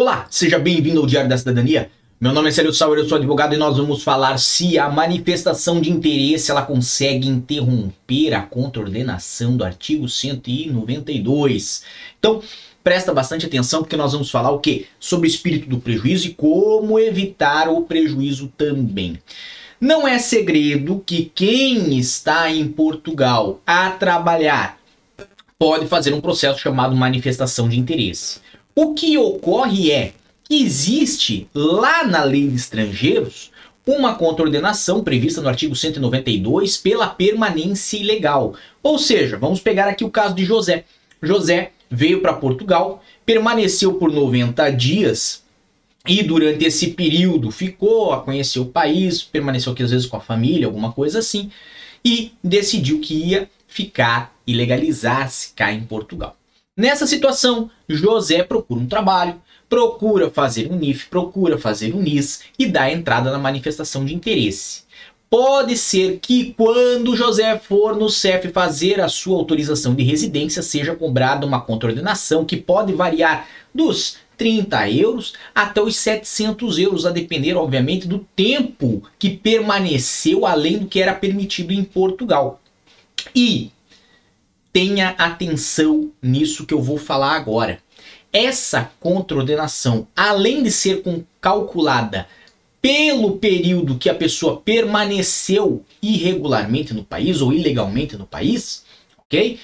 Olá, seja bem-vindo ao Diário da Cidadania. Meu nome é Célio Sauer, eu sou advogado e nós vamos falar se a manifestação de interesse ela consegue interromper a contraordenação do artigo 192. Então, presta bastante atenção porque nós vamos falar o quê? Sobre o espírito do prejuízo e como evitar o prejuízo também. Não é segredo que quem está em Portugal a trabalhar pode fazer um processo chamado manifestação de interesse. O que ocorre é que existe lá na lei de estrangeiros uma contraordenação prevista no artigo 192 pela permanência ilegal. Ou seja, vamos pegar aqui o caso de José. José veio para Portugal, permaneceu por 90 dias e durante esse período ficou a conhecer o país, permaneceu aqui às vezes com a família, alguma coisa assim, e decidiu que ia ficar e legalizar-se cá em Portugal. Nessa situação, José procura um trabalho, procura fazer um NIF, procura fazer um NIS e dá entrada na manifestação de interesse. Pode ser que quando José for no CEF fazer a sua autorização de residência seja cobrada uma contraordenação que pode variar dos 30 euros até os 700 euros, a depender, obviamente, do tempo que permaneceu além do que era permitido em Portugal. E tenha atenção nisso que eu vou falar agora essa contraordenação, além de ser calculada pelo período que a pessoa permaneceu irregularmente no país ou ilegalmente no país, ok?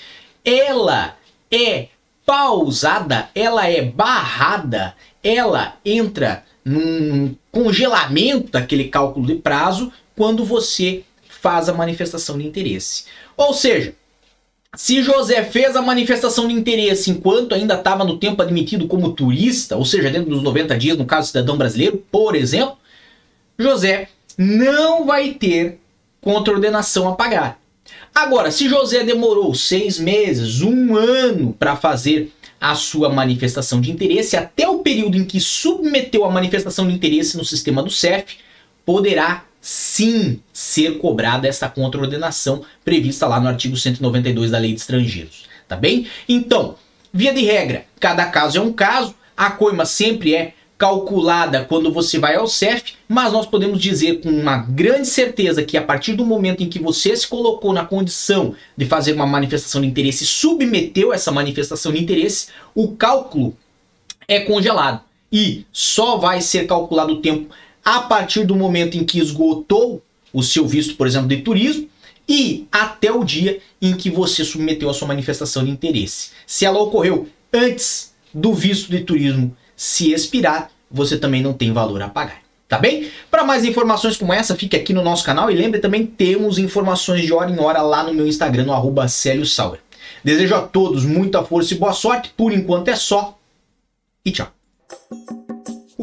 Ela é pausada, ela é barrada, ela entra num congelamento daquele cálculo de prazo quando você faz a manifestação de interesse. Ou seja, se José fez a manifestação de interesse enquanto ainda estava no tempo admitido como turista, ou seja, dentro dos 90 dias, no caso cidadão brasileiro, por exemplo, José não vai ter contraordenação a pagar. Agora, se José demorou seis meses, um ano para fazer a sua manifestação de interesse, até o período em que submeteu a manifestação de interesse no sistema do CEF, poderá sim ser cobrada essa contraordenação prevista lá no artigo 192 da Lei de Estrangeiros, tá bem? Então, via de regra, cada caso é um caso, a coima sempre é calculada quando você vai ao CEF, mas nós podemos dizer com uma grande certeza que a partir do momento em que você se colocou na condição de fazer uma manifestação de interesse submeteu essa manifestação de interesse, o cálculo é congelado e só vai ser calculado o tempo a partir do momento em que esgotou o seu visto, por exemplo, de turismo, e até o dia em que você submeteu a sua manifestação de interesse. Se ela ocorreu antes do visto de turismo se expirar, você também não tem valor a pagar. Tá bem? Para mais informações como essa, fique aqui no nosso canal e lembre também temos informações de hora em hora lá no meu Instagram, no arroba. Desejo a todos muita força e boa sorte, por enquanto é só, e tchau.